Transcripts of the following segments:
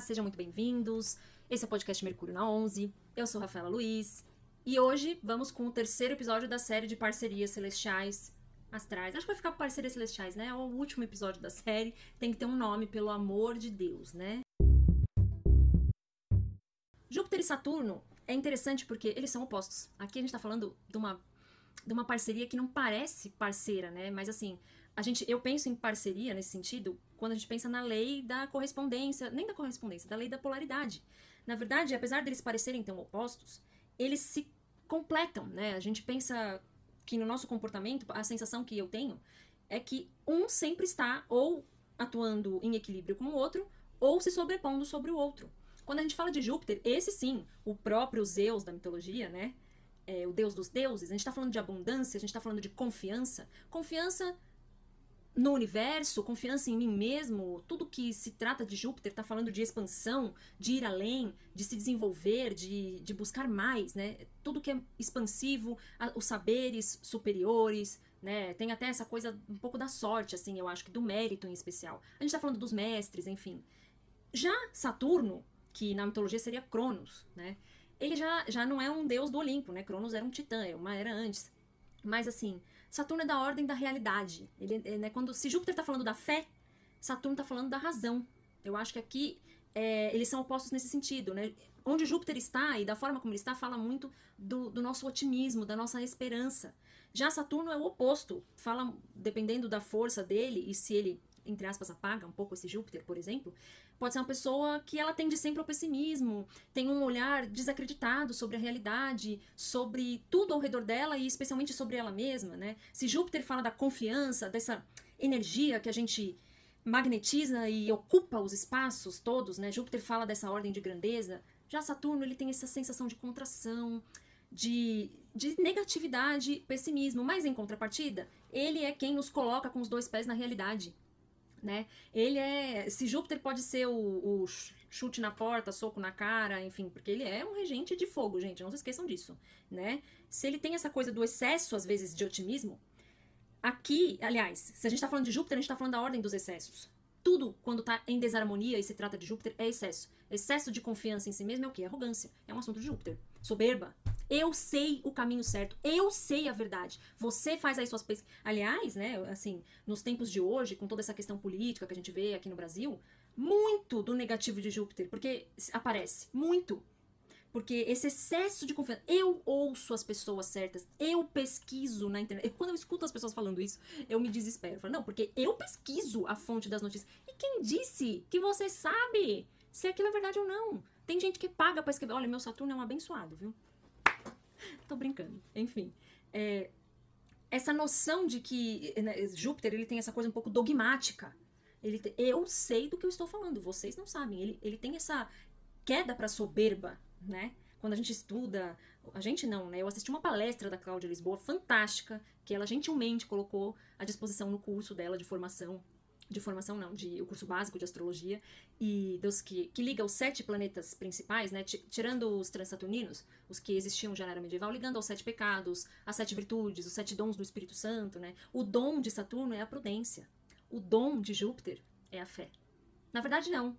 Sejam muito bem-vindos. Esse é o podcast Mercúrio na 11. Eu sou Rafaela Luiz e hoje vamos com o terceiro episódio da série de parcerias celestiais astrais. Acho que vai ficar parcerias celestiais, né? É o último episódio da série. Tem que ter um nome, pelo amor de Deus, né? Júpiter e Saturno é interessante porque eles são opostos. Aqui a gente tá falando de uma, de uma parceria que não parece parceira, né? Mas assim, a gente, eu penso em parceria nesse sentido quando a gente pensa na lei da correspondência, nem da correspondência, da lei da polaridade. Na verdade, apesar deles parecerem tão opostos, eles se completam, né? A gente pensa que no nosso comportamento, a sensação que eu tenho é que um sempre está ou atuando em equilíbrio com o outro ou se sobrepondo sobre o outro. Quando a gente fala de Júpiter, esse sim, o próprio Zeus da mitologia, né? É, o deus dos deuses, a gente está falando de abundância, a gente está falando de confiança. Confiança no universo, confiança em mim mesmo, tudo que se trata de Júpiter está falando de expansão, de ir além, de se desenvolver, de, de buscar mais, né? Tudo que é expansivo, os saberes superiores, né? Tem até essa coisa um pouco da sorte, assim, eu acho que do mérito em especial. A gente está falando dos mestres, enfim. Já Saturno, que na mitologia seria Cronos, né? Ele já, já não é um deus do Olimpo, né? Cronos era um titã, é uma era antes. Mas assim, Saturno é da ordem da realidade. Ele, é, né, quando se Júpiter está falando da fé, Saturno está falando da razão. Eu acho que aqui é, eles são opostos nesse sentido, né? Onde Júpiter está e da forma como ele está, fala muito do, do nosso otimismo, da nossa esperança. Já Saturno é o oposto. Fala, dependendo da força dele e se ele, entre aspas, apaga um pouco esse Júpiter, por exemplo, Pode ser uma pessoa que ela tende sempre ao pessimismo, tem um olhar desacreditado sobre a realidade, sobre tudo ao redor dela e especialmente sobre ela mesma, né? Se Júpiter fala da confiança, dessa energia que a gente magnetiza e ocupa os espaços todos, né? Júpiter fala dessa ordem de grandeza. Já Saturno, ele tem essa sensação de contração, de, de negatividade, pessimismo, mas em contrapartida, ele é quem nos coloca com os dois pés na realidade né? Ele é. Se Júpiter pode ser o, o, chute na porta, soco na cara, enfim, porque ele é um regente de fogo, gente, não se esqueçam disso, né? Se ele tem essa coisa do excesso, às vezes, de otimismo, aqui, aliás, se a gente tá falando de Júpiter, a gente tá falando da ordem dos excessos. Tudo, quando tá em desarmonia e se trata de Júpiter, é excesso. Excesso de confiança em si mesmo é o quê? Arrogância. É um assunto de Júpiter. Soberba. Eu sei o caminho certo, eu sei a verdade. Você faz aí suas pesquisas. Aliás, né, assim, nos tempos de hoje, com toda essa questão política que a gente vê aqui no Brasil, muito do negativo de Júpiter, porque aparece, muito. Porque esse excesso de confiança. Eu ouço as pessoas certas, eu pesquiso na internet. Quando eu escuto as pessoas falando isso, eu me desespero. Eu falo, não, porque eu pesquiso a fonte das notícias. E quem disse que você sabe se aquilo é verdade ou não? Tem gente que paga para escrever. Olha, meu Saturno é um abençoado, viu? Tô brincando. Enfim. É, essa noção de que né, Júpiter ele tem essa coisa um pouco dogmática. Ele eu sei do que eu estou falando, vocês não sabem. Ele, ele tem essa queda para soberba, né? Quando a gente estuda, a gente não, né? Eu assisti uma palestra da Cláudia Lisboa fantástica, que ela gentilmente colocou à disposição no curso dela de formação de formação não, de o curso básico de astrologia e dos que, que liga os sete planetas principais, né, tirando os transaturninos, os que existiam já na era medieval, ligando aos sete pecados, as sete virtudes, os sete dons do Espírito Santo, né? O dom de Saturno é a prudência. O dom de Júpiter é a fé. Na verdade não.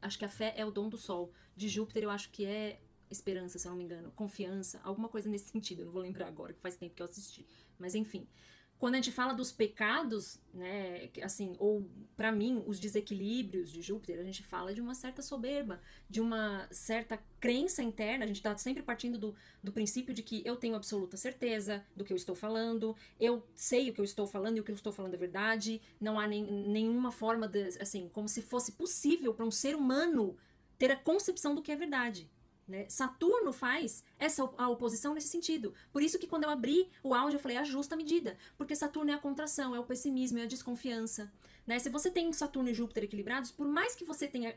Acho que a fé é o dom do sol. De Júpiter eu acho que é esperança, se eu não me engano, confiança, alguma coisa nesse sentido. Eu não vou lembrar agora, que faz tempo que eu assisti. Mas enfim, quando a gente fala dos pecados, né, assim, ou para mim, os desequilíbrios de Júpiter, a gente fala de uma certa soberba, de uma certa crença interna, a gente está sempre partindo do, do princípio de que eu tenho absoluta certeza do que eu estou falando, eu sei o que eu estou falando e o que eu estou falando é verdade, não há nem, nenhuma forma de, assim, como se fosse possível para um ser humano ter a concepção do que é verdade. Né? Saturno faz essa a oposição nesse sentido. Por isso que quando eu abri o áudio eu falei a justa medida, porque Saturno é a contração, é o pessimismo, é a desconfiança. Né? Se você tem Saturno e Júpiter equilibrados, por mais que você tenha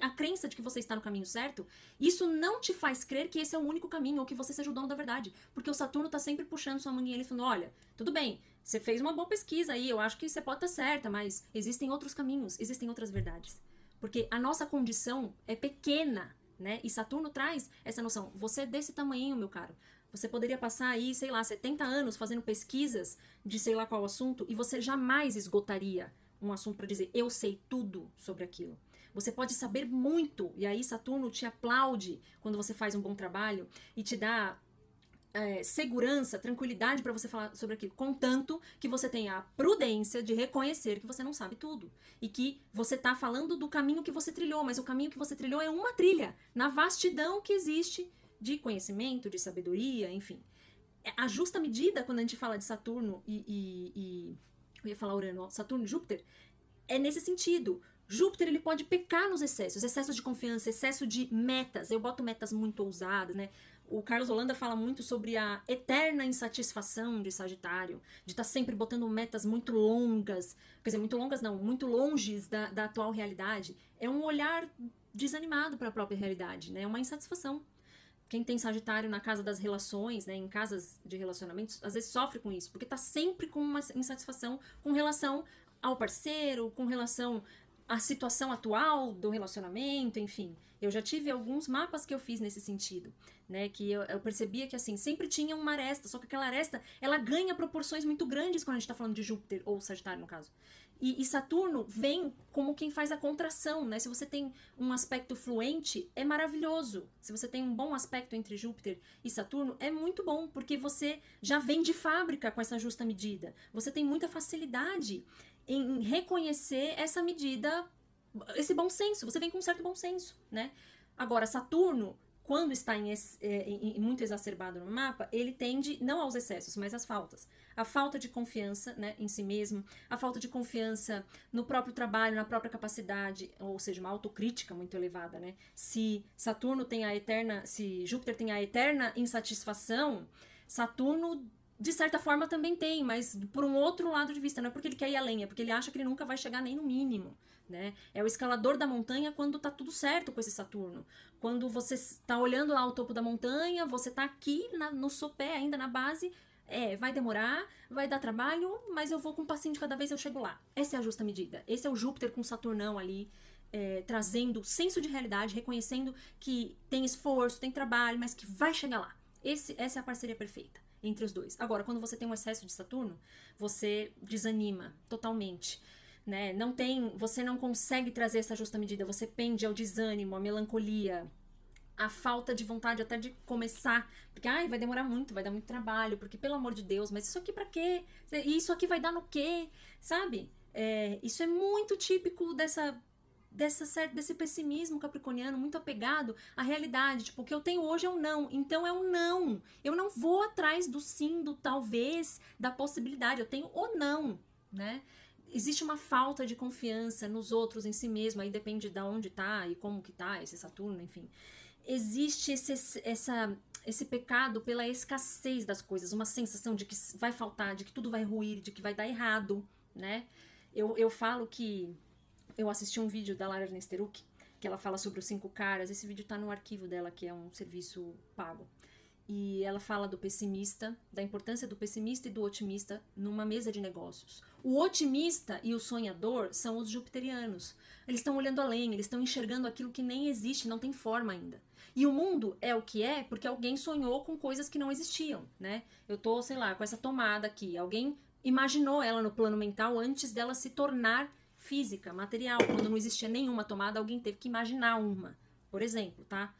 a crença de que você está no caminho certo, isso não te faz crer que esse é o único caminho ou que você seja o dono da verdade. Porque o Saturno está sempre puxando sua manguinha e falando: olha, tudo bem, você fez uma boa pesquisa aí, eu acho que você pode estar certa, mas existem outros caminhos, existem outras verdades. Porque a nossa condição é pequena né? E Saturno traz essa noção. Você é desse tamanho, meu caro. Você poderia passar aí, sei lá, 70 anos fazendo pesquisas de sei lá qual assunto e você jamais esgotaria um assunto para dizer eu sei tudo sobre aquilo. Você pode saber muito, e aí Saturno te aplaude quando você faz um bom trabalho e te dá é, segurança, tranquilidade para você falar sobre aquilo, contanto que você tenha a prudência de reconhecer que você não sabe tudo e que você tá falando do caminho que você trilhou, mas o caminho que você trilhou é uma trilha na vastidão que existe de conhecimento, de sabedoria, enfim. É, a justa medida quando a gente fala de Saturno e, e, e eu ia falar Urano, Saturno e Júpiter, é nesse sentido. Júpiter ele pode pecar nos excessos, excesso de confiança, excesso de metas. Eu boto metas muito ousadas, né? O Carlos Holanda fala muito sobre a eterna insatisfação de Sagitário, de estar tá sempre botando metas muito longas, quer dizer, muito longas não, muito longes da, da atual realidade. É um olhar desanimado para a própria realidade, né? É uma insatisfação. Quem tem Sagitário na casa das relações, né, em casas de relacionamentos, às vezes sofre com isso, porque está sempre com uma insatisfação com relação ao parceiro, com relação à situação atual do relacionamento, enfim. Eu já tive alguns mapas que eu fiz nesse sentido, né? Que eu, eu, percebia que, assim, sempre tinha uma aresta, só que aquela aresta, ela ganha proporções muito grandes quando a gente tá falando de Júpiter, ou Sagitário, no caso. E, e, Saturno vem como quem faz a contração, né? Se você tem um aspecto fluente, é maravilhoso. Se você tem um bom aspecto entre Júpiter e Saturno, é muito bom, porque você já vem de fábrica com essa justa medida. Você tem muita facilidade em reconhecer essa medida, esse bom senso. Você vem com um certo bom senso, né? Agora, Saturno, quando está em, é, em, muito exacerbado no mapa, ele tende não aos excessos, mas às faltas. A falta de confiança né, em si mesmo, a falta de confiança no próprio trabalho, na própria capacidade, ou seja, uma autocrítica muito elevada. Né? Se Saturno tem a eterna, se Júpiter tem a eterna insatisfação, Saturno de certa forma também tem, mas por um outro lado de vista, não é porque ele quer ir além, é porque ele acha que ele nunca vai chegar nem no mínimo, né? É o escalador da montanha quando tá tudo certo com esse Saturno. Quando você está olhando lá o topo da montanha, você tá aqui na, no sopé, ainda na base, é, vai demorar, vai dar trabalho, mas eu vou com um passinho de cada vez eu chego lá. Essa é a justa medida. Esse é o Júpiter com Saturnão ali, é, trazendo senso de realidade, reconhecendo que tem esforço, tem trabalho, mas que vai chegar lá. Esse, essa é a parceria perfeita entre os dois. Agora, quando você tem um excesso de Saturno, você desanima totalmente. Né? Não tem, você não consegue trazer essa justa medida, você pende ao desânimo, à melancolia, a falta de vontade até de começar, porque ai, vai demorar muito, vai dar muito trabalho, porque pelo amor de Deus, mas isso aqui para quê? Isso aqui vai dar no quê? Sabe? É, isso é muito típico dessa dessa, desse pessimismo capricorniano muito apegado à realidade. Tipo, o que eu tenho hoje é um não. Então é um não. Eu não vou atrás do sim, do talvez, da possibilidade. Eu tenho o não, né? Existe uma falta de confiança nos outros, em si mesmo. Aí depende de onde tá e como que tá esse Saturno, enfim. Existe esse, essa, esse pecado pela escassez das coisas. Uma sensação de que vai faltar, de que tudo vai ruir, de que vai dar errado, né? Eu, eu falo que eu assisti um vídeo da Lara Nesteruk, que ela fala sobre os cinco caras. Esse vídeo tá no arquivo dela, que é um serviço pago. E ela fala do pessimista, da importância do pessimista e do otimista numa mesa de negócios. O otimista e o sonhador são os jupiterianos. Eles estão olhando além, eles estão enxergando aquilo que nem existe, não tem forma ainda. E o mundo é o que é porque alguém sonhou com coisas que não existiam, né? Eu tô, sei lá, com essa tomada aqui. Alguém imaginou ela no plano mental antes dela se tornar física, material. Quando não existia nenhuma tomada, alguém teve que imaginar uma, por exemplo, tá?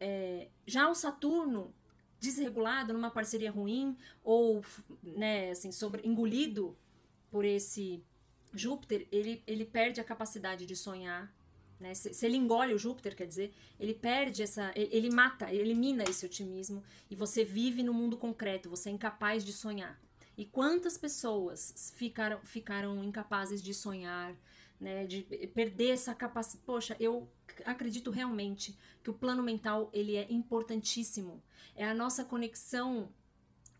É, já o Saturno desregulado numa parceria ruim ou né, assim, sobre, engolido por esse Júpiter, ele, ele perde a capacidade de sonhar. Né? Se, se, ele engole o Júpiter, quer dizer, ele perde essa. Ele, ele mata, ele elimina esse otimismo e você vive no mundo concreto, você é incapaz de sonhar. E quantas pessoas ficaram, ficaram incapazes de sonhar, né, de perder essa capacidade. Poxa, eu acredito realmente que o plano mental ele é importantíssimo. É a nossa conexão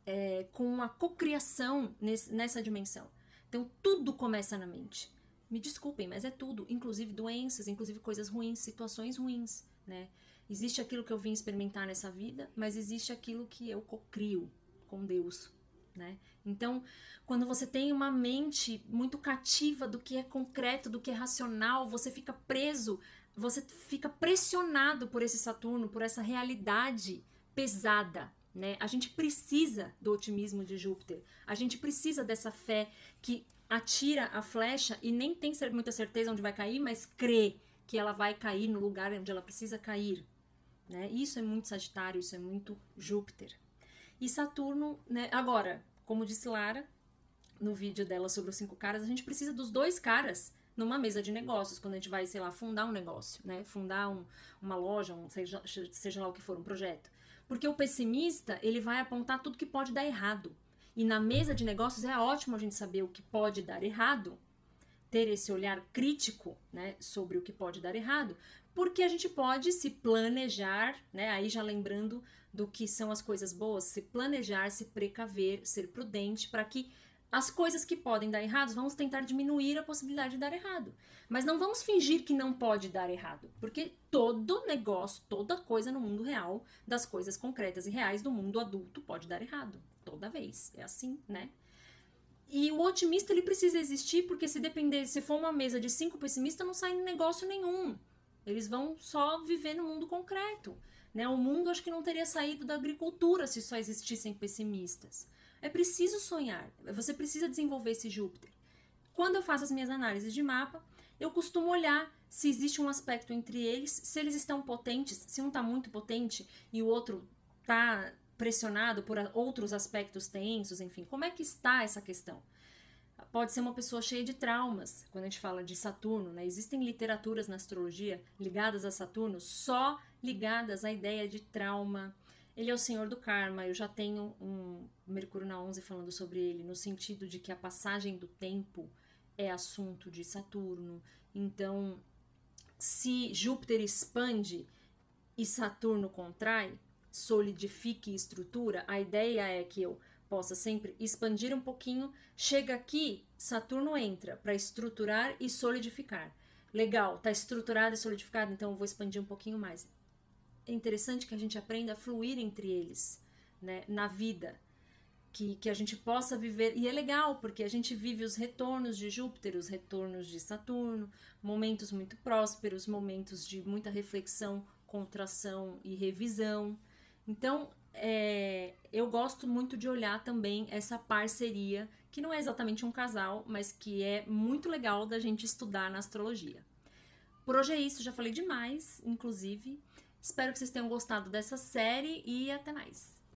é, com a cocriação nessa dimensão. Então tudo começa na mente. Me desculpem, mas é tudo, inclusive doenças, inclusive coisas ruins, situações ruins, né? Existe aquilo que eu vim experimentar nessa vida, mas existe aquilo que eu cocrio com Deus, né? Então, quando você tem uma mente muito cativa do que é concreto, do que é racional, você fica preso, você fica pressionado por esse Saturno, por essa realidade pesada, né? A gente precisa do otimismo de Júpiter. A gente precisa dessa fé que atira a flecha e nem tem muita certeza onde vai cair, mas crê, que ela vai cair no lugar onde ela precisa cair. Né? Isso é muito Sagitário, isso é muito Júpiter. E Saturno, né? Agora, como disse Lara no vídeo dela sobre os cinco caras, a gente precisa dos dois caras numa mesa de negócios, quando a gente vai, sei lá, fundar um negócio, né? Fundar um, uma loja, um, seja, seja lá o que for, um projeto. Porque o pessimista, ele vai apontar tudo que pode dar errado. E na mesa de negócios é ótimo a gente saber o que pode dar errado, ter esse olhar crítico, né, sobre o que pode dar errado, porque a gente pode se planejar, né, aí já lembrando do que são as coisas boas, se planejar, se precaver, ser prudente para que as coisas que podem dar errado, vamos tentar diminuir a possibilidade de dar errado. Mas não vamos fingir que não pode dar errado, porque todo negócio, toda coisa no mundo real, das coisas concretas e reais do mundo adulto, pode dar errado. Toda vez. É assim, né? E o otimista ele precisa existir, porque se depender, se for uma mesa de cinco pessimistas, não sai negócio nenhum. Eles vão só viver no mundo concreto. Né? O mundo acho que não teria saído da agricultura se só existissem pessimistas. É preciso sonhar, você precisa desenvolver esse Júpiter. Quando eu faço as minhas análises de mapa, eu costumo olhar se existe um aspecto entre eles, se eles estão potentes, se um está muito potente e o outro está pressionado por outros aspectos tensos, enfim, como é que está essa questão? Pode ser uma pessoa cheia de traumas, quando a gente fala de Saturno, né? Existem literaturas na astrologia ligadas a Saturno, só ligadas à ideia de trauma, ele é o senhor do karma. Eu já tenho um Mercúrio na 11 falando sobre ele, no sentido de que a passagem do tempo é assunto de Saturno. Então, se Júpiter expande e Saturno contrai, solidifique estrutura, a ideia é que eu possa sempre expandir um pouquinho. Chega aqui, Saturno entra para estruturar e solidificar. Legal, tá estruturado e solidificado, então eu vou expandir um pouquinho mais é interessante que a gente aprenda a fluir entre eles, né, na vida. Que, que a gente possa viver. E é legal, porque a gente vive os retornos de Júpiter, os retornos de Saturno, momentos muito prósperos, momentos de muita reflexão, contração e revisão. Então, é, eu gosto muito de olhar também essa parceria, que não é exatamente um casal, mas que é muito legal da gente estudar na astrologia. Por hoje é isso, já falei demais, inclusive. Espero que vocês tenham gostado dessa série e até mais.